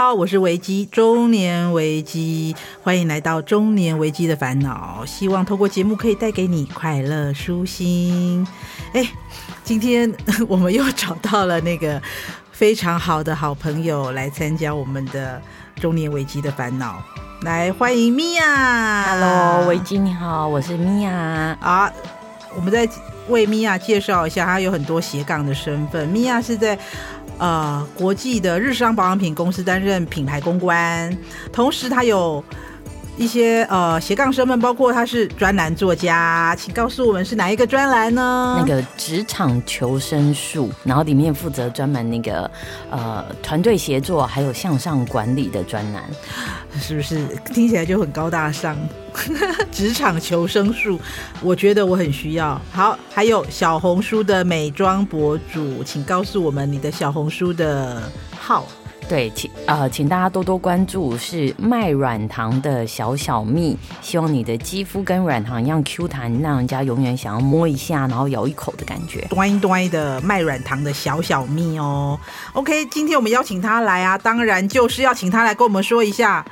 好，我是维基，中年维基，欢迎来到中年维基的烦恼。希望透过节目可以带给你快乐舒心。哎，今天我们又找到了那个非常好的好朋友来参加我们的中年维基的烦恼。来欢迎米娅，Hello，维基你好，我是米娅。啊，我们再为米娅介绍一下，她有很多斜杠的身份。米娅是在。呃，国际的日商保养品公司担任品牌公关，同时他有一些呃斜杠生们，包括他是专栏作家，请告诉我们是哪一个专栏呢？那个职场求生术，然后里面负责专门那个呃团队协作还有向上管理的专栏，是不是听起来就很高大上？职场求生术，我觉得我很需要。好，还有小红书的美妆博主，请告诉我们你的小红书的号。对，请呃，请大家多多关注，是卖软糖的小小蜜，希望你的肌肤跟软糖一样 Q 弹，让人家永远想要摸一下，然后咬一口的感觉。端端的卖软糖的小小蜜哦。OK，今天我们邀请他来啊，当然就是要请他来跟我们说一下。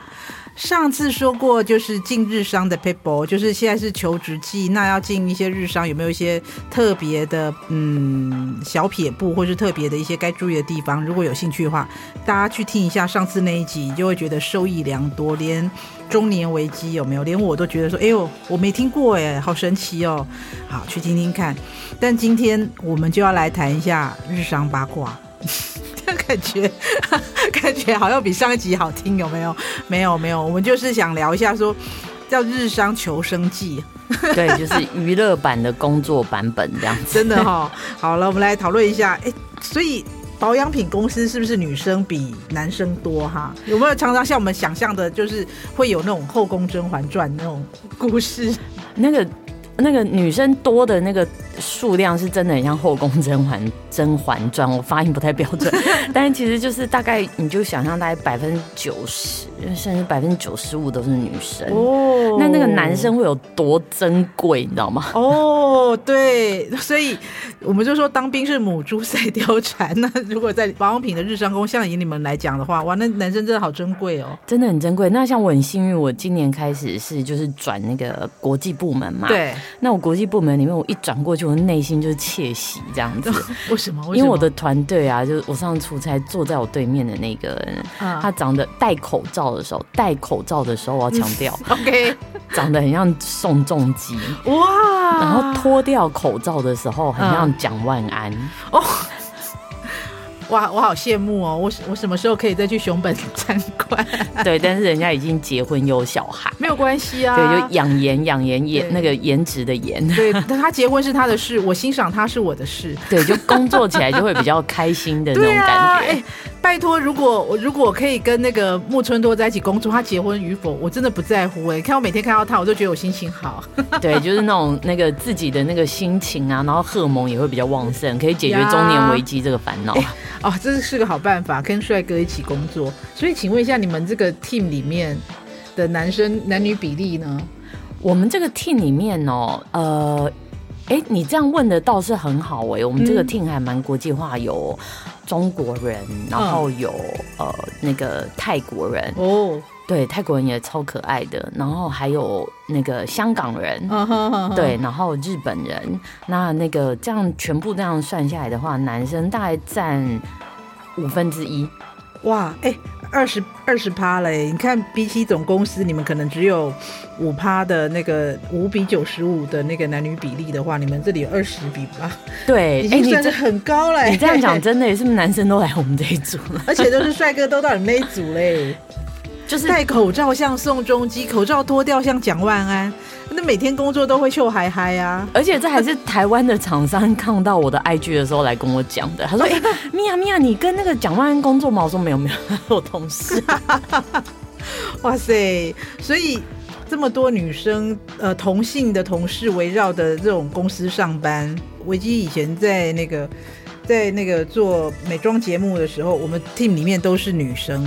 上次说过，就是进日商的 people，就是现在是求职季，那要进一些日商，有没有一些特别的嗯小撇步，或是特别的一些该注意的地方？如果有兴趣的话，大家去听一下上次那一集，就会觉得受益良多。连中年危机有没有？连我都觉得说，哎呦，我没听过哎，好神奇哦！好，去听听看。但今天我们就要来谈一下日商八卦。感觉 感觉好像比上一集好听，有没有？没有没有，我们就是想聊一下说，叫日商求生记，对，就是娱乐版的工作版本这样子。真的哈、哦，好了，我们来讨论一下。哎，所以保养品公司是不是女生比男生多哈？有没有常常像我们想象的，就是会有那种后宫甄嬛传那种故事？那个那个女生多的那个。数量是真的很像《后宫甄嬛甄嬛传》，我发音不太标准，但是其实就是大概你就想象大概百分之九十，甚至百分之九十五都是女生哦。那那个男生会有多珍贵，你知道吗？哦，对，所以我们就说当兵是母猪赛貂蝉。那如果在保养品的日商工，像以你们来讲的话，哇，那男生真的好珍贵哦，真的很珍贵。那像我很幸运，我今年开始是就是转那个国际部门嘛，对。那我国际部门里面，我一转过去。我内心就是窃喜这样子，为什么？因为我的团队啊，就是我上次出差坐在我对面的那个人，啊、他长得戴口罩的时候，戴口罩的时候，我要强调，OK，长得很像宋仲基。哇，然后脱掉口罩的时候，很像蒋万安。哦。哇，我好羡慕哦！我我什么时候可以再去熊本参观？对，但是人家已经结婚有小孩，没有关系啊。对，就养颜养颜颜那个颜值的颜。对，但他结婚是他的事，我欣赏他是我的事。对，就工作起来就会比较开心的那种感觉。啊欸、拜托，如果我如果可以跟那个木村多在一起工作，他结婚与否，我真的不在乎哎、欸。看我每天看到他，我就觉得我心情好。对，就是那种那个自己的那个心情啊，然后荷尔蒙也会比较旺盛，可以解决中年危机这个烦恼。欸哦，这是个好办法，跟帅哥一起工作。所以，请问一下，你们这个 team 里面的男生男女比例呢？我们这个 team 里面哦，呃，哎，你这样问的倒是很好哎。我们这个 team 还蛮国际化，有中国人，然后有、嗯、呃那个泰国人哦。对，泰国人也超可爱的，然后还有那个香港人，uh uh. 对，然后日本人，那那个这样全部这样算下来的话，男生大概占五分之一。哇，哎，二十二十趴嘞！你看，比起总公司，你们可能只有五趴的那个五比九十五的那个男女比例的话，你们这里有二十比八，对，已经算是很高了。你这样讲真的，也是不是男生都来我们这一组了？而且都是帅哥都到你们那一组嘞。就是戴口罩像宋仲基，口罩脱掉像蒋万安，那每天工作都会秀嗨嗨啊！而且这还是台湾的厂商看到我的 IG 的时候来跟我讲的。他说：“ 哎、欸，米娅米娅，你跟那个蒋万安工作吗？”我说：“没有没有，我同事。”哇塞！所以这么多女生呃同性的同事围绕的这种公司上班，维基以前在那个在那个做美妆节目的时候，我们 team 里面都是女生。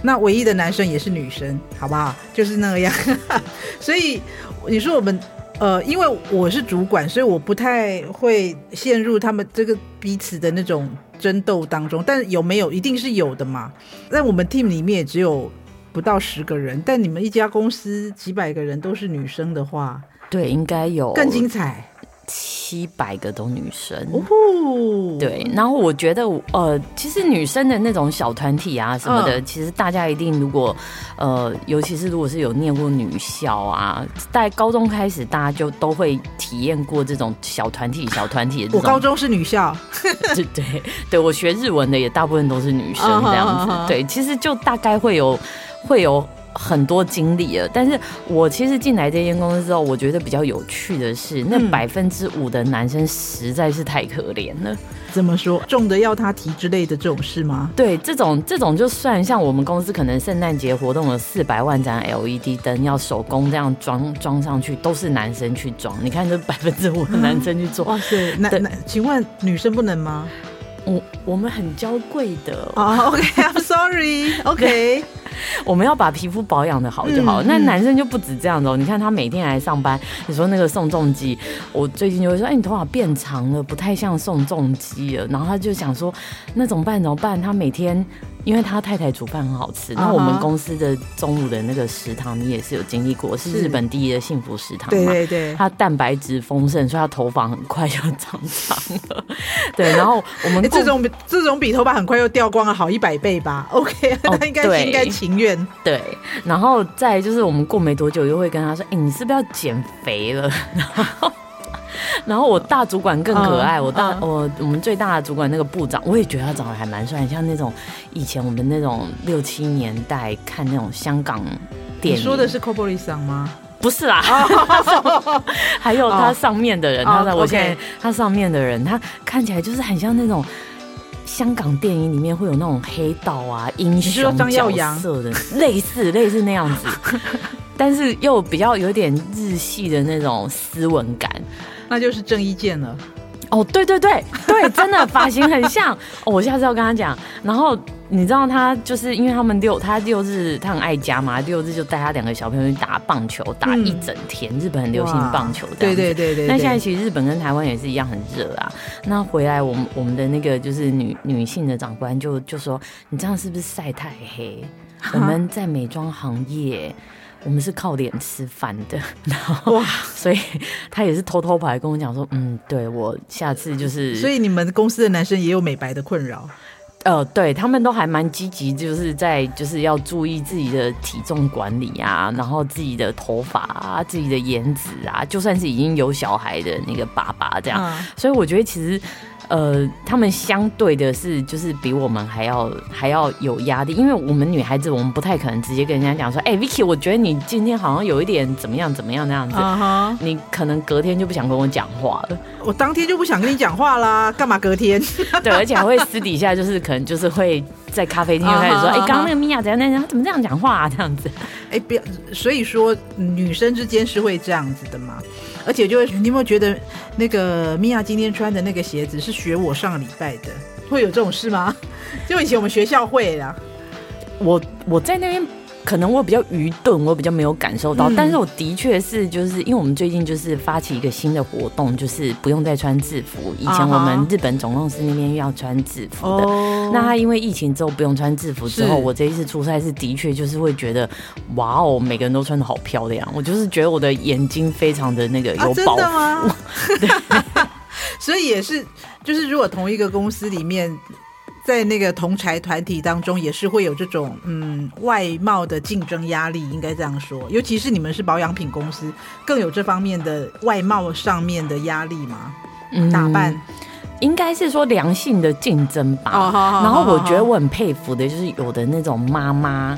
那唯一的男生也是女生，好不好？就是那个样。所以你说我们呃，因为我是主管，所以我不太会陷入他们这个彼此的那种争斗当中。但有没有一定是有的嘛？在我们 team 里面也只有不到十个人，但你们一家公司几百个人都是女生的话，对，应该有更精彩。七百个都女生，哦，对，然后我觉得，呃，其实女生的那种小团体啊什么的，嗯、其实大家一定如果，呃，尤其是如果是有念过女校啊，在高中开始，大家就都会体验过这种小团体、小团体的。我高中是女校，对对对，我学日文的也大部分都是女生这样子，uh huh. 对，其实就大概会有会有。很多经历了，但是我其实进来这间公司之后，我觉得比较有趣的是，那百分之五的男生实在是太可怜了。怎么说？重的要他提之类的这种事吗？对，这种这种就算像我们公司可能圣诞节活动有四百万盏 LED 灯要手工这样装装上去，都是男生去装。你看这百分之五的男生去做，哇塞！那那请问女生不能吗？我我们很娇贵的。哦，OK，I'm sorry，OK。我们要把皮肤保养的好就好，嗯、那男生就不止这样子哦。你看他每天来上班，你说那个宋仲基，我最近就会说，哎、欸，你头发变长了，不太像宋仲基了。然后他就想说，那怎么办？怎么办？他每天。因为他太太煮饭很好吃，那、uh huh. 我们公司的中午的那个食堂，你也是有经历过，是日本第一的幸福食堂嘛？对对对，他蛋白质丰盛，所以他头发很快就长长了。对，然后我们、欸、这种这种比头发很快又掉光了好一百倍吧？OK，他应该是应该情愿。对，然后再就是我们过没多久又会跟他说：“哎、欸，你是不是要减肥了？”然后。然后我大主管更可爱，我大我我们最大的主管那个部长，我也觉得他长得还蛮帅，像那种以前我们那种六七年代看那种香港电影。你说的是 Kobolisan 吗？不是啦，还有他上面的人，他在我现在他上面的人，他看起来就是很像那种香港电影里面会有那种黑道啊英雄角色的，类似 类似那样子，但是又比较有点日系的那种斯文感。那就是郑伊健了，哦，对对对对，真的发型很像。哦，我下次要跟他讲。然后你知道他就是因为他们六他六日他很爱家嘛，六日就带他两个小朋友去打棒球，打一整天。嗯、日本很流行棒球，对对对对。那现在其实日本跟台湾也是一样很热啊。那回来我们我们的那个就是女女性的长官就就说，你这样是不是晒太黑？我们 在美妆行业。我们是靠脸吃饭的，然后哇，所以他也是偷偷跑来跟我讲说，嗯，对，我下次就是，所以你们公司的男生也有美白的困扰，呃，对他们都还蛮积极，就是在就是要注意自己的体重管理啊，然后自己的头发啊，自己的颜值啊，就算是已经有小孩的那个爸爸这样，嗯、所以我觉得其实。呃，他们相对的是，就是比我们还要还要有压力，因为我们女孩子，我们不太可能直接跟人家讲说，哎、欸、，Vicky，我觉得你今天好像有一点怎么样怎么样那样子，uh huh. 你可能隔天就不想跟我讲话了。我当天就不想跟你讲话啦，干嘛隔天？对，而且还会私底下就是可能就是会在咖啡厅就开始说，哎、uh，刚、huh. 刚、欸、那个米娅怎样怎样，怎么这样讲话啊？这样子，哎、欸，不要，所以说女生之间是会这样子的嘛。而且就会，你有没有觉得那个米娅今天穿的那个鞋子是学我上礼拜的？会有这种事吗？就以前我们学校会啦。我我在那边。可能我比较愚钝，我比较没有感受到，嗯、但是我的确是就是因为我们最近就是发起一个新的活动，就是不用再穿制服。以前我们日本总公司那边要穿制服的，哦、那他因为疫情之后不用穿制服之后，我这一次出差是的确就是会觉得哇哦，每个人都穿的好漂亮，我就是觉得我的眼睛非常的那个有保护。啊、对，所以也是就是如果同一个公司里面。在那个同才团体当中，也是会有这种嗯外貌的竞争压力，应该这样说。尤其是你们是保养品公司，更有这方面的外貌上面的压力吗？嗯，打扮应该是说良性的竞争吧。然后我觉得我很佩服的就是有的那种妈妈，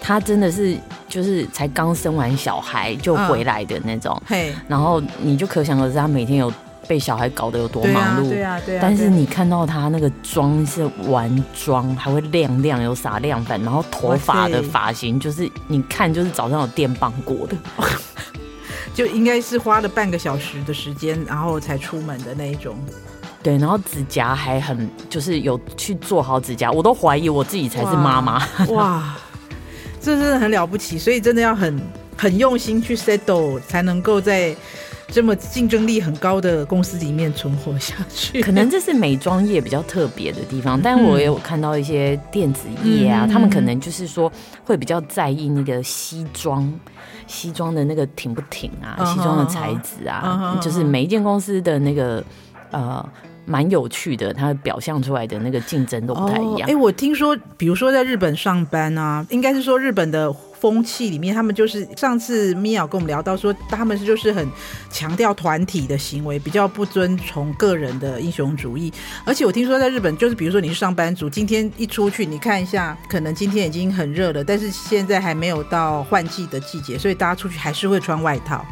她真的是就是才刚生完小孩就回来的那种。嘿、嗯，然后你就可想而知，她每天有。被小孩搞得有多忙碌，对啊，对啊，对啊，但是你看到他那个妆是完妆，还会亮亮，有撒亮粉，然后头发的发型就是你看就是早上有电棒过的，就应该是花了半个小时的时间，然后才出门的那一种。对，然后指甲还很就是有去做好指甲，我都怀疑我自己才是妈妈。哇，哇，这真的很了不起，所以真的要很很用心去 settle 才能够在。这么竞争力很高的公司里面存活下去。可能这是美妆业比较特别的地方，但我也有看到一些电子业啊，嗯、他们可能就是说会比较在意那个西装，西装的那个挺不挺啊，西装的材质啊，就是每一间公司的那个呃。蛮有趣的，它表现出来的那个竞争都不太一样。哎、我听说，比如说在日本上班啊，应该是说日本的风气里面，他们就是上次米娅跟我们聊到说，他们是就是很强调团体的行为，比较不遵从个人的英雄主义。而且我听说在日本，就是比如说你是上班族，今天一出去，你看一下，可能今天已经很热了，但是现在还没有到换季的季节，所以大家出去还是会穿外套。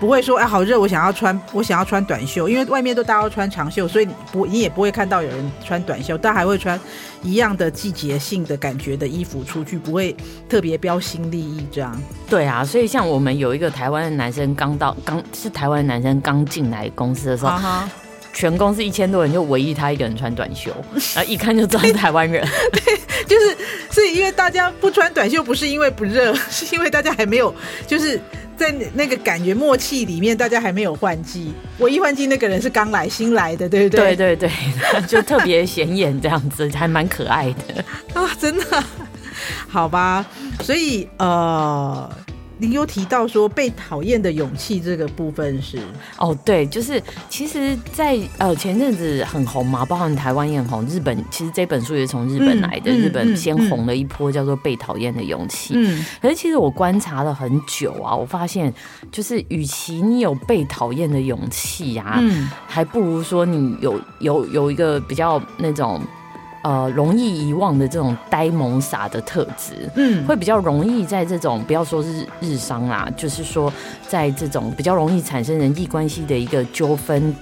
不会说哎，好热，我想要穿，我想要穿短袖，因为外面都大家都穿长袖，所以你不你也不会看到有人穿短袖，但还会穿一样的季节性的感觉的衣服出去，不会特别标新立异这样。对啊，所以像我们有一个台湾的男生刚到，刚是台湾男生刚进来公司的时候，啊、全公司一千多人就唯一他一个人穿短袖，然后一看就知道是台湾人。对，就是所以因为大家不穿短袖，不是因为不热，是因为大家还没有就是。在那个感觉默契里面，大家还没有换季，唯一换季那个人是刚来新来的，对不对？对对对，就特别显眼这样子，还蛮可爱的啊，真的，好吧，所以呃。您有提到说被讨厌的勇气这个部分是哦，对，就是其实在，在呃前阵子很红嘛，包含台湾也很红，日本其实这本书也是从日本来的，嗯、日本先红了一波，叫做《被讨厌的勇气》。嗯，可是其实我观察了很久啊，我发现就是，与其你有被讨厌的勇气啊，嗯，还不如说你有有有一个比较那种。呃，容易遗忘的这种呆萌傻的特质，嗯，会比较容易在这种不要说是日商啦，就是说在这种比较容易产生人际关系的一个纠纷，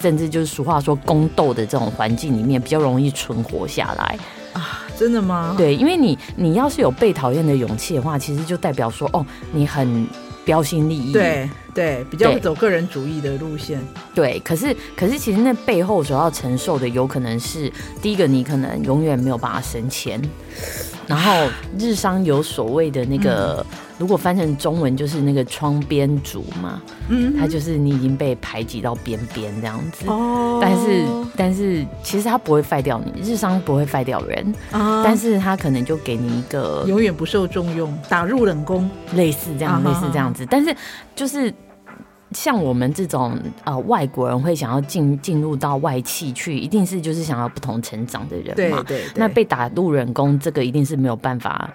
甚至就是俗话说宫斗的这种环境里面，比较容易存活下来啊？真的吗？对，因为你你要是有被讨厌的勇气的话，其实就代表说哦，你很。标新立异，对对，比较会走个人主义的路线。对，可是可是，其实那背后所要承受的，有可能是第一个，你可能永远没有办法升迁。然后日商有所谓的那个，嗯、如果翻成中文就是那个窗边族嘛，嗯，他就是你已经被排挤到边边这样子。哦，但是但是其实他不会废掉你，日商不会废掉人，啊，但是他可能就给你一个永远不受重用，打入冷宫，类似这样，类似这样子。但是就是。像我们这种呃外国人会想要进进入到外企去，一定是就是想要不同成长的人嘛。对对对。那被打入冷宫，这个一定是没有办法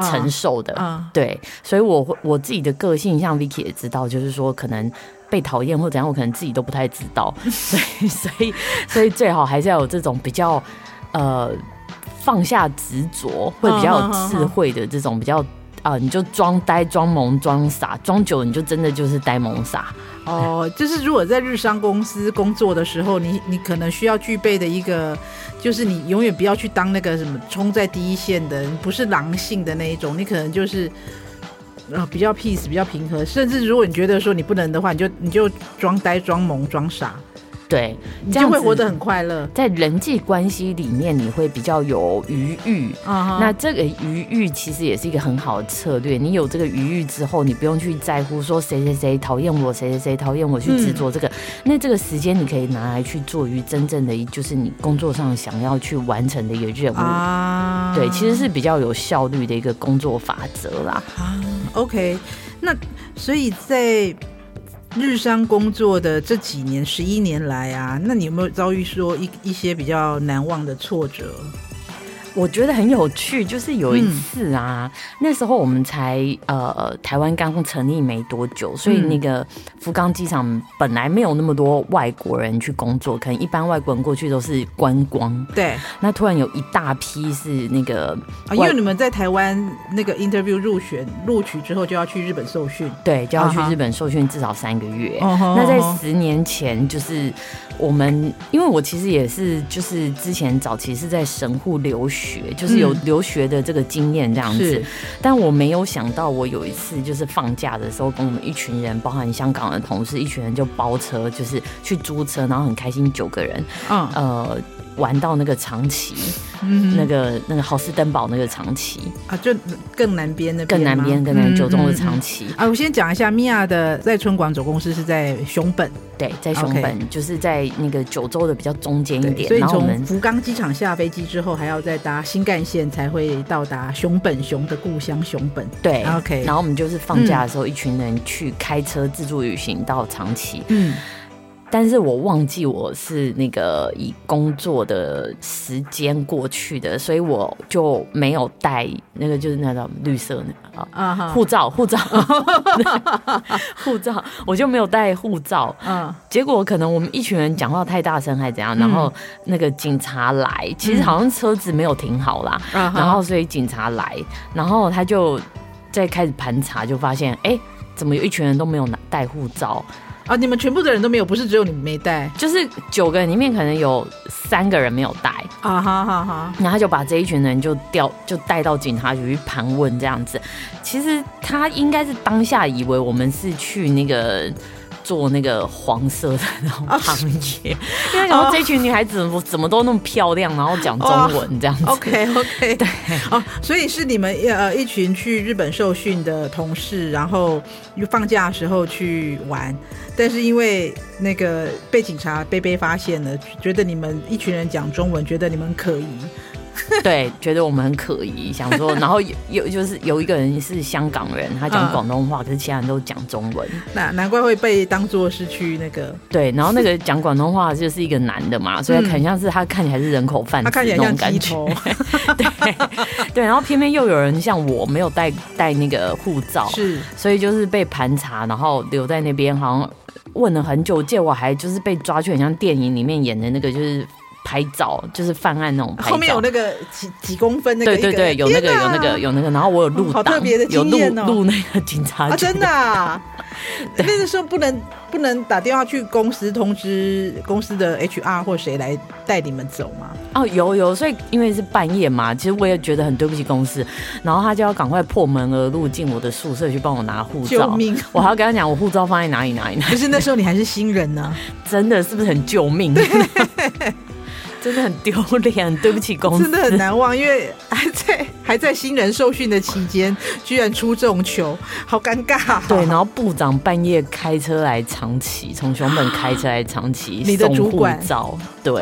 承受的。啊、对，所以我会我自己的个性，像 Vicky 也知道，就是说可能被讨厌或怎样，我可能自己都不太知道。所以所以所以最好还是要有这种比较呃放下执着，会比较有智慧的这种比较。啊、你就装呆、装萌、装傻，装久了你就真的就是呆萌傻。哦，就是如果在日商公司工作的时候，你你可能需要具备的一个，就是你永远不要去当那个什么冲在第一线的，不是狼性的那一种，你可能就是呃比较 peace、比较平和，甚至如果你觉得说你不能的话，你就你就装呆、装萌、装傻。对，你就会活得很快乐。在人际关系里面，你会比较有余裕。Uh-huh. 那这个余裕其实也是一个很好的策略。你有这个余裕之后，你不用去在乎说谁谁谁讨厌我，谁谁谁讨厌我去制作这个。嗯、那这个时间你可以拿来去做于真正的，就是你工作上想要去完成的一个任务。啊、uh-huh.，对，其实是比较有效率的一个工作法则啦。啊、uh-huh.，OK，那所以在。日商工作的这几年，十一年来啊，那你有没有遭遇说一一些比较难忘的挫折？我觉得很有趣，就是有一次啊，嗯、那时候我们才呃台湾刚成立没多久，所以那个福冈机场本来没有那么多外国人去工作，可能一般外国人过去都是观光。对，那突然有一大批是那个，啊、因为你们在台湾那个 interview 入选录取之后就要去日本受训，对，就要去日本受训至少三个月。Uh -huh. 那在十年前，就是我们，因为我其实也是，就是之前早期是在神户留学。学就是有留学的这个经验这样子，嗯，但我没有想到，我有一次就是放假的时候，跟我们一群人，包含香港的同事，一群人就包车，就是去租车，然后很开心，九个人，嗯，呃。玩到那个长崎，嗯，那个那个好斯登堡那个长崎啊，就更南边的，更南边，更南九州的长崎、嗯嗯嗯、啊。我先讲一下，米娅的在春广总公司是在熊本，对，在熊本.就是在那个九州的比较中间一点。所以从福冈机场下飞机之后，还要再搭新干线才会到达熊本，熊的故乡熊本。对，OK。然后我们就是放假的时候，一群人去开车自助旅行到长崎。嗯。但是我忘记我是那个以工作的时间过去的，所以我就没有带那个就是那种绿色那个啊护照护照。护照，我就没有带护照。嗯，结果可能我们一群人讲话太大声还是怎样，然后那个警察来，其实好像车子没有停好啦，然后所以警察来，然后他就在开始盘查，就发现哎，怎么有一群人都没有拿带护照。啊！你们全部的人都没有，不是只有你们没带，就是九个人里面可能有三个人没有带啊！哈哈哈！然后他就把这一群人就调就带到警察局去盘问这样子。其实他应该是当下以为我们是去那个。做那个黄色的那种行业，因为想说这群女孩子怎么怎么都那么漂亮，然后讲中文这样子。OK OK，对，哦，所以是你们呃一群去日本受训的同事，然后放假的时候去玩，但是因为那个被警察被被发现了，觉得你们一群人讲中文，觉得你们可疑。对，觉得我们很可疑，想说，然后有有就是有一个人是香港人，他讲广东话，可是其他人都讲中文，那难怪会被当做是去那个对，然后那个讲广东话就是一个男的嘛，所以很像是他看起来是人口贩子，他看起来像鸡头，对对，然后偏偏又有人像我没有带带那个护照，是，所以就是被盘查，然后留在那边，好像问了很久，结果还就是被抓去，很像电影里面演的那个就是。拍照就是犯案那种拍照，后面有那个几几公分那个，对对对，有那个有那个有那个，然后我有录档，好特别的经验哦，录那个警察真的啊，那个时候不能不能打电话去公司通知公司的 HR 或谁来带你们走吗？哦，有有，所以因为是半夜嘛，其实我也觉得很对不起公司，然后他就要赶快破门而入进我的宿舍去帮我拿护照，救命！我还要跟他讲我护照放在哪里哪里哪里。可是那时候你还是新人呢，啊，真的是不是很救命？真的很丢脸，对不起公司，真的很难忘，因为还在还在新人受训的期间，居然出这种球，好尴尬。对，然后部长半夜开车来长崎，从熊本开车来长崎，你的主管照，对，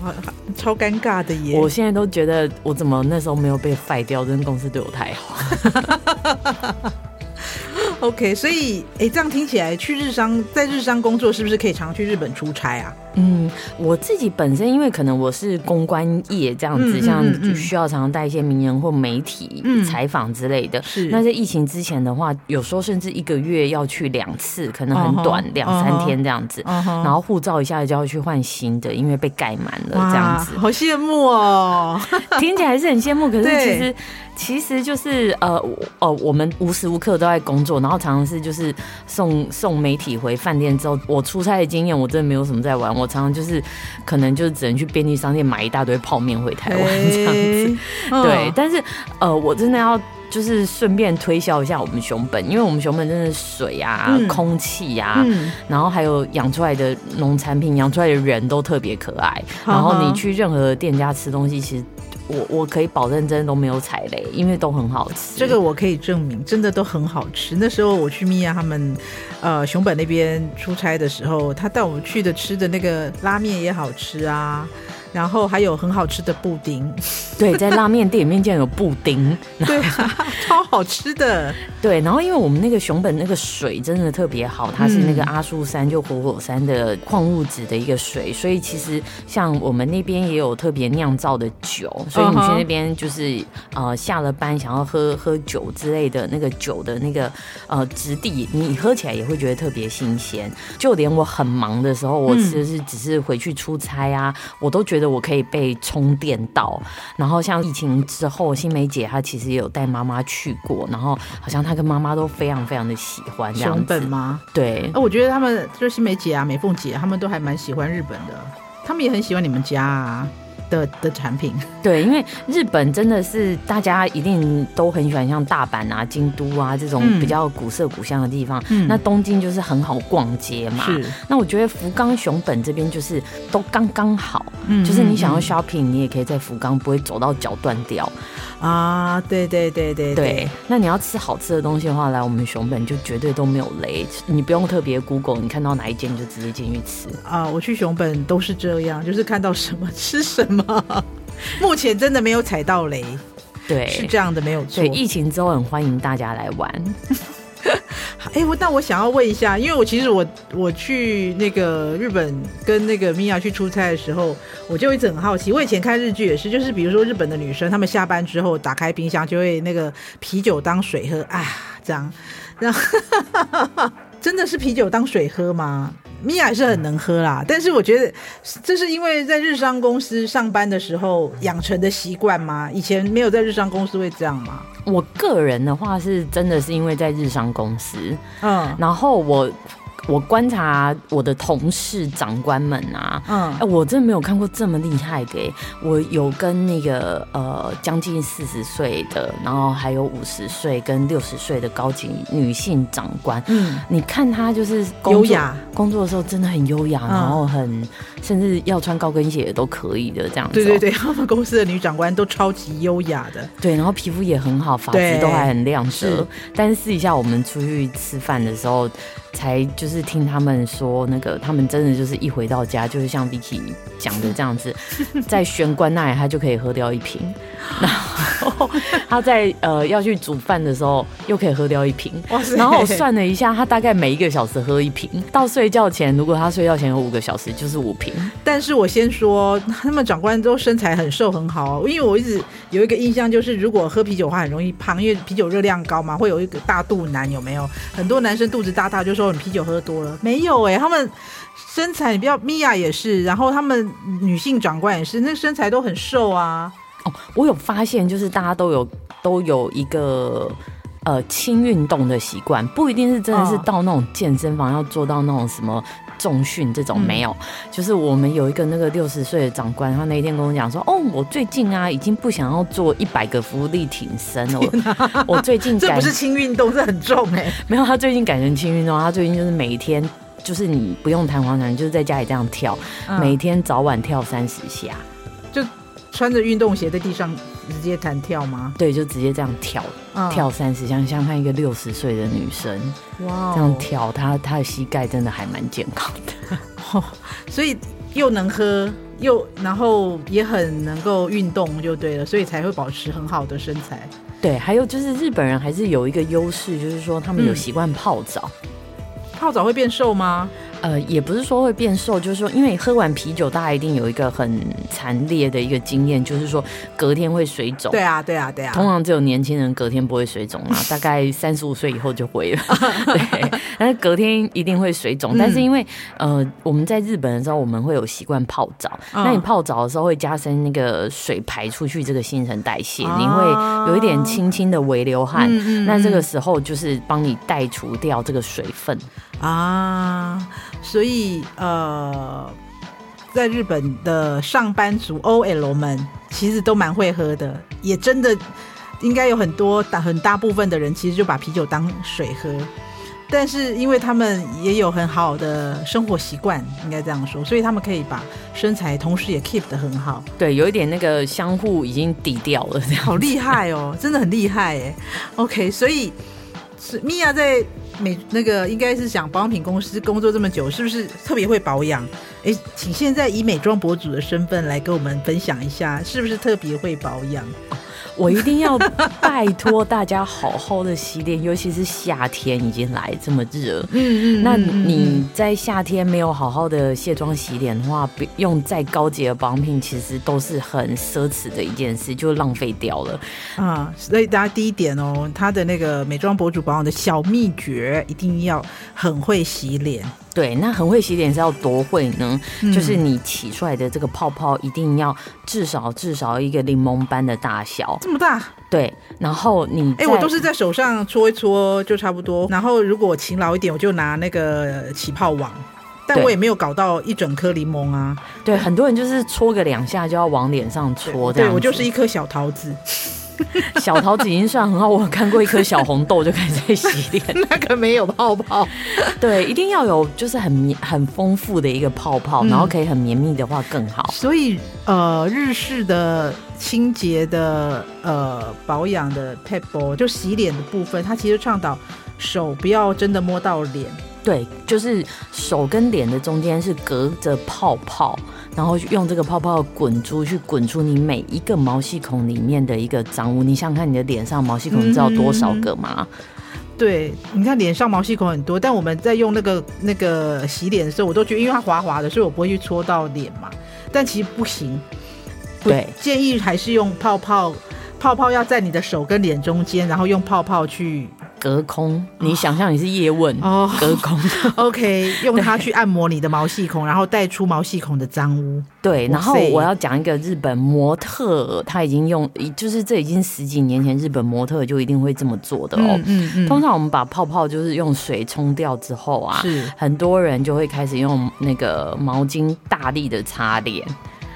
哦、超尴尬的耶！我现在都觉得我怎么那时候没有被 fire 掉，真公司对我太好。OK，所以哎，这样听起来，去日商在日商工作，是不是可以常去日本出差啊？嗯，我自己本身因为可能我是公关业这样子，嗯、像需要常常带一些名人或媒体采访之类的。是、嗯，那在疫情之前的话，有时候甚至一个月要去两次，可能很短，两、uh -huh, 三天这样子。Uh -huh, 然后护照一下子就要去换新的，因为被盖满了这样子。好羡慕哦，听起来是很羡慕，可是其实其实就是呃呃，我们无时无刻都在工作，然后常常是就是送送媒体回饭店之后，我出差的经验，我真的没有什么在玩。我常常就是可能就是只能去便利商店买一大堆泡面回台湾这样子，欸、对。但是呃，我真的要就是顺便推销一下我们熊本，因为我们熊本真的水啊、嗯、空气啊、嗯，然后还有养出来的农产品、养出来的人都特别可爱。然后你去任何店家吃东西，其实。我我可以保证，真的都没有踩雷，因为都很好吃。这个我可以证明，真的都很好吃。那时候我去米娅他们，呃，熊本那边出差的时候，他带我们去的吃的那个拉面也好吃啊。然后还有很好吃的布丁，对，在拉面店里面竟然有布丁，对啊，超好吃的。对，然后因为我们那个熊本那个水真的特别好，它是那个阿苏山就活火山的矿物质的一个水，所以其实像我们那边也有特别酿造的酒，所以你去那边就是呃下了班想要喝喝酒之类的那个酒的那个呃质地，你喝起来也会觉得特别新鲜。就连我很忙的时候，我其实是只是回去出差啊，我都觉得。我可以被充电到，然后像疫情之后，新梅姐她其实也有带妈妈去过，然后好像她跟妈妈都非常非常的喜欢这样子。熊本吗？对，我觉得他们就是新梅姐啊、美凤姐，他们都还蛮喜欢日本的，他们也很喜欢你们家啊。的的产品。对，因为日本真的是大家一定都很喜欢，像大阪啊、京都啊这种比较古色古香的地方。嗯，那东京就是很好逛街嘛。是。那我觉得福冈、熊本这边就是都刚刚好。嗯。就是你想要 shopping，你也可以在福冈，不会走到脚断掉。啊，对对对对对，对。那你要吃好吃的东西的话，来我们熊本就绝对都没有雷，你不用特别 Google，你看到哪一间你就直接进去吃。啊，我去熊本都是这样，就是看到什么吃什么。目前真的没有踩到雷，对，是这样的，没有错。疫情之后很欢迎大家来玩。哎，我但我想要问一下，因为我其实我我去那个日本跟那个米娅去出差的时候，我就一直很好奇。我以前看日剧也是，就是比如说日本的女生，她们下班之后打开冰箱就会那个啤酒当水喝啊，这样，然后 真的是啤酒当水喝吗？米娅是很能喝啦，但是我觉得这是因为在日商公司上班的时候养成的习惯吗？以前没有在日商公司会这样吗？我个人的话是真的是因为在日商公司，嗯，然后我。我观察我的同事长官们啊，嗯，哎，我真的没有看过这么厉害的。我有跟那个呃将近四十岁的，然后还有五十岁跟六十岁的高级女性长官，嗯，你看她就是优雅，工作的时候真的很优雅，然后很甚至要穿高跟鞋都可以的这样子。对对对，他们公司的女长官都超级优雅的，对，然后皮肤也很好，发质都还很亮泽。但是私底下我们出去吃饭的时候。才就是听他们说，那个他们真的就是一回到家，就是像 Vicky 讲的这样子，在玄关那里他就可以喝掉一瓶，然后他在呃要去煮饭的时候又可以喝掉一瓶，然后我算了一下，他大概每一个小时喝一瓶，到睡觉前如果他睡觉前有五个小时就是五瓶。但是我先说，他们长官都身材很瘦很好，因为我一直有一个印象就是，如果喝啤酒的话很容易胖，因为啤酒热量高嘛，会有一个大肚腩，有没有？很多男生肚子大大就。说你啤酒喝多了没有？哎，他们身材你不要，米娅也是，然后他们女性长官也是，那身材都很瘦啊。哦，我有发现，就是大家都有都有一个呃轻运动的习惯，不一定是真的是到那种健身房要做到那种什么。重训这种没有，嗯、就是我们有一个那个六十岁的长官，他那一天跟我讲说：“哦，我最近啊，已经不想要做一百个伏地挺身了。哪。我最近 这不是轻运动，这很重哎、欸。没有，他最近改成轻运动，他最近就是每一天，就是你不用弹簧床，就是在家里这样跳，嗯、每天早晚跳三十下，就穿着运动鞋在地上直接弹跳吗？对，就直接这样跳，嗯、跳三十下，像像看一个六十岁的女生。”哇，这样跳，她她的膝盖真的还蛮健康的，哦，所以又能喝，又然后也很能够运动，就对了，所以才会保持很好的身材。对，还有就是日本人还是有一个优势，就是说他们有习惯泡澡。嗯泡澡会变瘦吗？呃，也不是说会变瘦，就是说，因为喝完啤酒，大家一定有一个很惨烈的一个经验，就是说隔天会水肿。对啊，对啊，对啊。通常只有年轻人隔天不会水肿嘛，大概三十五岁以后就会了。对，但是隔天一定会水肿。嗯、但是因为呃，我们在日本的时候，我们会有习惯泡澡。嗯、那你泡澡的时候会加深那个水排出去这个新陈代谢，嗯、你会有一点轻轻的微流汗。嗯、那这个时候就是帮你带除掉这个水分。啊，所以呃，在日本的上班族 OL 们其实都蛮会喝的，也真的应该有很多大很大部分的人其实就把啤酒当水喝，但是因为他们也有很好的生活习惯，应该这样说，所以他们可以把身材同时也 keep 得很好。对，有一点那个相互已经抵掉了，好厉害哦，真的很厉害哎。OK，所以是米娅在。美那个应该是想保养品公司工作这么久，是不是特别会保养？哎，请现在以美妆博主的身份来跟我们分享一下，是不是特别会保养？我一定要拜托大家好好的洗脸，尤其是夏天已经来这么热。嗯嗯，那你在夏天没有好好的卸妆洗脸的话，用再高级的保养品，其实都是很奢侈的一件事，就浪费掉了。啊，所以大家第一点哦，他的那个美妆博主保养的小秘诀，一定要很会洗脸。对，那很会洗脸是要多会呢？嗯、就是你起出来的这个泡泡一定要至少至少一个柠檬般的大小，这么大？对，然后你哎，我都是在手上搓一搓就差不多。然后如果我勤劳一点，我就拿那个起泡网。但我也没有搞到一整颗柠檬啊。对，很多人就是搓个两下就要往脸上搓，对，我就是一颗小桃子。小桃子已经算很好，我看过一颗小红豆就开始在洗脸，那个没有泡泡。对，一定要有就是很绵很丰富的一个泡泡，嗯，然后可以很绵密的话更好。所以呃，日式的清洁的呃保养的 pebble 就洗脸的部分，它其实倡导手不要真的摸到脸。对，就是手跟脸的中间是隔着泡泡，然后用这个泡泡滚珠去滚出你每一个毛细孔里面的一个脏污。你想想看，你的脸上毛细孔，你知道多少个吗？嗯、对，你看脸上毛细孔很多，但我们在用那个那个洗脸的时候，我都觉得因为它滑滑的，所以我不会去搓到脸嘛。但其实不行，对，建议还是用泡泡，泡泡要在你的手跟脸中间，然后用泡泡去。隔空，你想象你是叶问哦，隔空，OK，用它去按摩你的毛细孔，然后带出毛细孔的脏污。对，然后我要讲一个日本模特，他已经用，就是这已经十几年前日本模特就一定会这么做的哦。嗯嗯，嗯。通常我们把泡泡就是用水冲掉之后啊，是很多人就会开始用那个毛巾大力的擦脸。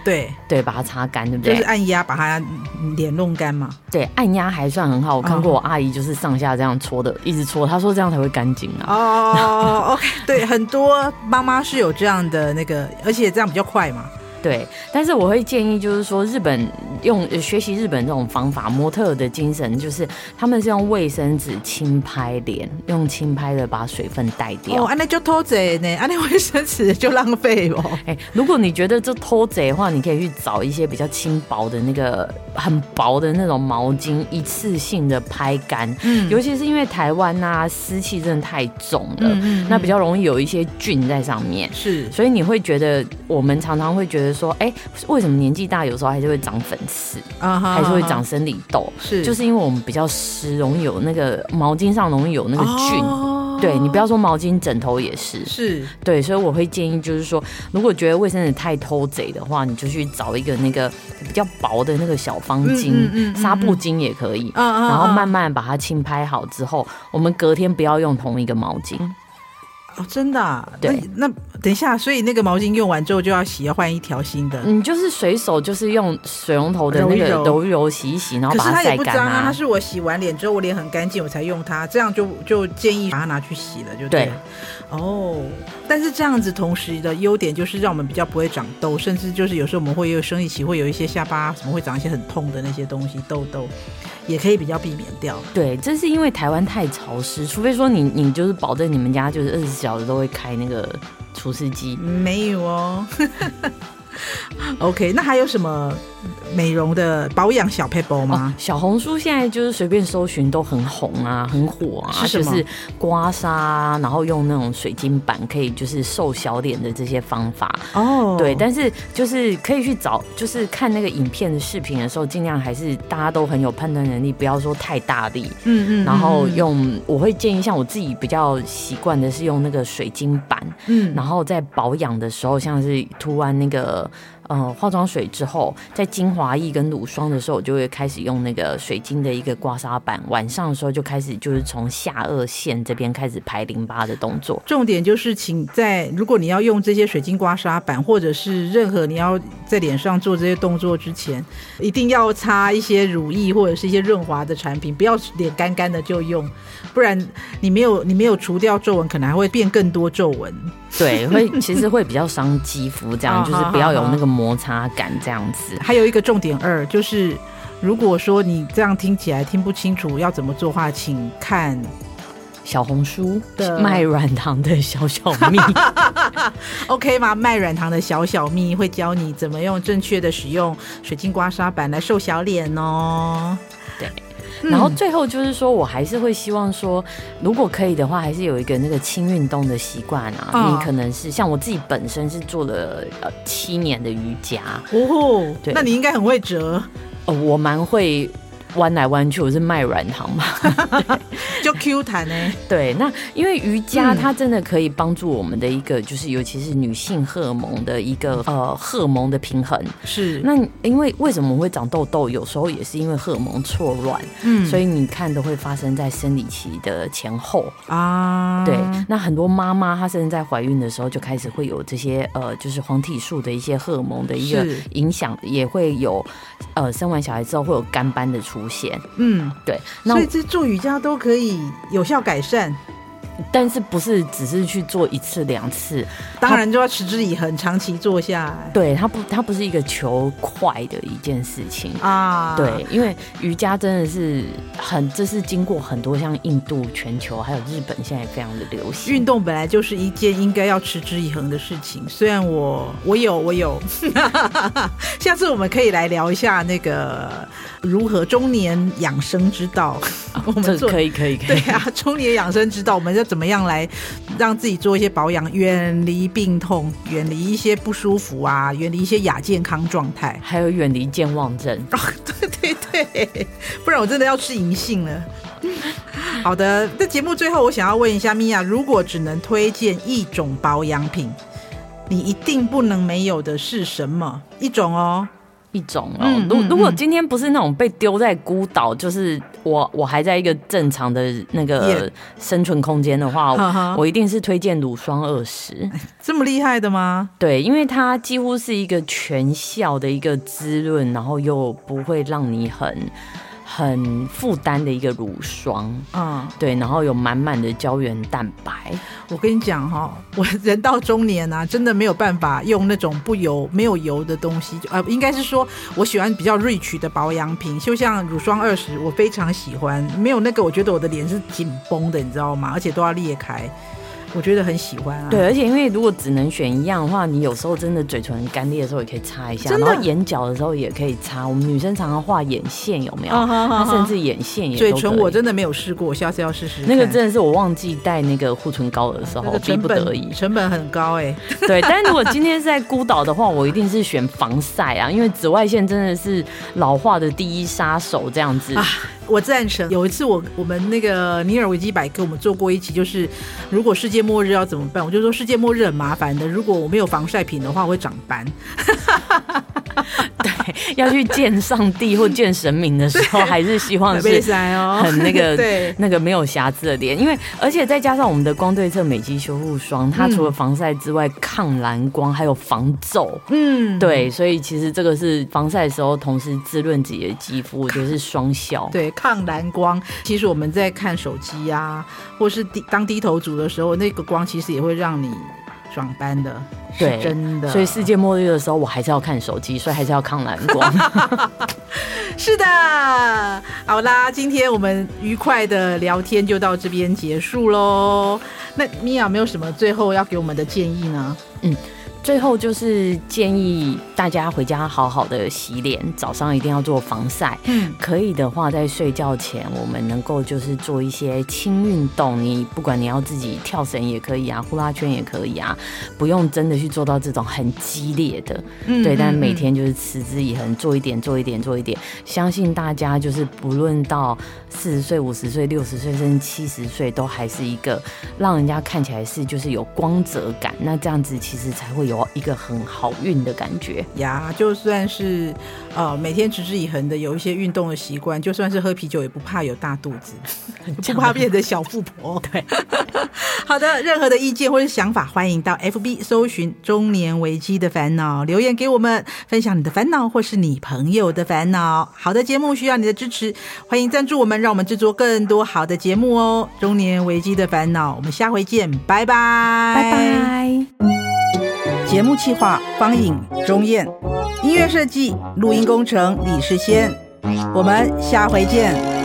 对对，把它擦干，对不对？就是按压把它脸弄干嘛。对，按压还算很好。我看过我阿姨就是上下这样搓的，哦、一直搓，她说这样才会干净啊。哦，OK，对，很多妈妈是有这样的那个，而且这样比较快嘛。对，但是我会建议，就是说日本用学习日本这种方法，模特的精神就是他们是用卫生纸轻拍脸，用轻拍的把水分带掉。哦，那就偷贼呢？啊，那卫生纸就浪费哦。哎，如果你觉得这偷贼的话，你可以去找一些比较轻薄的那个很薄的那种毛巾，一次性的拍干。嗯，尤其是因为台湾啊，湿气真的太重了，嗯，嗯，嗯，那比较容易有一些菌在上面。是，所以你会觉得，我们常常会觉得。说哎，为什么年纪大有时候还是会长粉刺啊？还是会长生理痘？是，就是因为我们比较湿，容易有那个毛巾上容易有那个菌。对，你不要说毛巾，枕头也是。是对，所以我会建议，就是说，如果觉得卫生纸太偷贼的话，你就去找一个那个比较薄的那个小方巾，纱布巾也可以。然后慢慢把它轻拍好之后，我们隔天不要用同一个毛巾。哦，真的啊？对，那等一下，所以那个毛巾用完之后就要洗，要换一条新的。你就是随手就是用水龙头的那个揉一揉、洗一洗，然后把它晒干啊。它是我洗完脸之后，我脸很干净，我才用它，这样就就建议把它拿去洗了，就对。对哦，但是这样子同时的优点就是让我们比较不会长痘，甚至就是有时候我们会有生理期会有一些下巴什么会长一些很痛的那些东西痘痘。也可以比较避免掉。对，这是因为台湾太潮湿，除非说你你就是保证你们家就是二十四小时都会开那个厨师机。没有哦。OK，那还有什么美容的保养小 paper 吗？哦？小红书现在就是随便搜寻都很红啊，很火啊，是就是刮痧，然后用那种水晶板可以就是瘦小脸的这些方法哦。对，但是就是可以去找，就是看那个影片的视频的时候，尽量还是大家都很有判断能力，不要说太大力。嗯嗯。然后用，我会建议像我自己比较习惯的是用那个水晶板。嗯。然后在保养的时候，像是涂完那个。了呃，化妆水之后，在精华液跟乳霜的时候，我就会开始用那个水晶的一个刮痧板。晚上的时候就开始就是从下颚线这边开始排淋巴的动作。重点就是，请在如果你要用这些水晶刮痧板，或者是任何你要在脸上做这些动作之前，一定要擦一些乳液或者是一些润滑的产品，不要脸干干的就用，不然你没有你没有除掉皱纹，可能还会变更多皱纹。对，会其实会比较伤肌肤，这样 就是不要有那个摩擦感，这样子。还有一个重点二，就是如果说你这样听起来听不清楚要怎么做的话，请看小红书的卖软糖的小小蜜，OK 吗？卖软糖的小小蜜会教你怎么用正确的使用水晶刮痧板来瘦小脸哦。对。然后最后就是说，我还是会希望说，如果可以的话，还是有一个那个轻运动的习惯啊。哦、你可能是像我自己本身是做了呃七年的瑜伽哦，对，那你应该很会折哦。我蛮会弯来弯去，我是卖软糖嘛，就 Q 弹呢。对，那因为瑜伽它真的可以帮助我们的一个，就是尤其是女性荷尔蒙的一个呃荷尔蒙的平衡。是，那因为为什么会长痘痘？有时候也是因为荷尔蒙错乱，嗯，所以你看都会发生在生理期的前后啊。对，那很多妈妈她甚至在怀孕的时候就开始会有这些呃，就是黄体素的一些荷尔蒙的一个影响，也会有呃，生完小孩之后会有干斑的出现。嗯，对，那所以这做瑜伽都可以有效改善。但是不是只是去做一次两次，当然就要持之以恒，长期做下来。对，它不，它不是一个求快的一件事情啊。对，因为瑜伽真的是很，这是经过很多像印度、全球还有日本，现在也非常的流行。运动本来就是一件应该要持之以恒的事情。虽然我我有我有，下次我们可以来聊一下那个如何中年养生之道。啊、我们做可以可以可以。对啊，中年养生之道，我们就。怎么样来让自己做一些保养，远离病痛，远离一些不舒服啊，远离一些亚健康状态，还有远离健忘症。哦，对对对，不然我真的要吃银杏了。好的，那节目最后我想要问一下米娅，如果只能推荐一种保养品，你一定不能没有的是什么一种哦？一种哦，如、嗯、如果今天不是那种被丢在孤岛，就是我我还在一个正常的那个生存空间的话，yeah. 我一定是推荐乳霜二十。这么厉害的吗？对，因为它几乎是一个全效的一个滋润，然后又不会让你很。很负担的一个乳霜，嗯，对，然后有满满的胶原蛋白。我跟你讲哈，我人到中年啊，真的没有办法用那种不油、没有油的东西，呃，应该是说我喜欢比较 rich 的保养品，就像乳霜二十，我非常喜欢。没有那个，我觉得我的脸是紧绷的，你知道吗？而且都要裂开。我觉得很喜欢啊，对，而且因为如果只能选一样的话，你有时候真的嘴唇干裂的时候也可以擦一下，然后眼角的时候也可以擦。我们女生常常画眼线，有没有？那甚至眼线也。嘴唇我真的没有试过，我下次要试试。那个真的是我忘记带那个护唇膏的时候，逼不得已，成本很高哎。对，但是如果今天是在孤岛的话，我一定是选防晒啊，因为紫外线真的是老化的第一杀手，这样子。我赞成。有一次我我们那个尼尔维基百科，我们做过一期，就是如果世界末日要怎么办？我就说世界末日很麻烦的，如果我没有防晒品的话，我会长斑。对，要去见上帝或见神明的时候，还是希望是很那个 对那个没有瑕疵的脸，因为而且再加上我们的光对策美肌修护霜，它除了防晒之外，抗蓝光还有防皱。嗯，对，所以其实这个是防晒的时候同时滋润自己的肌肤，我觉得是双效。对。抗蓝光，其实我们在看手机呀，或是低当低头族的时候，那个光其实也会让你长斑的，对，是真的。所以世界末日的时候，我还是要看手机，所以还是要抗蓝光。是的，好啦，今天我们愉快的聊天就到这边结束喽。那米娅有没有什么最后要给我们的建议呢？嗯。最后就是建议大家回家好好的洗脸，早上一定要做防晒。嗯，可以的话，在睡觉前我们能够就是做一些轻运动。你不管你要自己跳绳也可以啊，呼啦圈也可以啊，不用真的去做到这种很激烈的。嗯，对，但每天就是持之以恒，做一点，做一点，做一点。相信大家就是不论到四十岁、五十岁、六十岁，甚至七十岁，都还是一个让人家看起来是就是有光泽感。那这样子其实才会有。有一个很好运的感觉呀，就算是呃每天持之以恒的有一些运动的习惯，就算是喝啤酒也不怕有大肚子，不怕变成小富婆。对，好的，任何的意见或是想法，欢迎到 FB 搜寻“中年危机的烦恼”，留言给我们，分享你的烦恼或是你朋友的烦恼。好的节目需要你的支持，欢迎赞助我们，让我们制作更多好的节目哦。中年危机的烦恼，我们下回见，拜拜，拜拜。节目企划方颖、钟燕，音乐设计、录音工程李世先，我们下回见。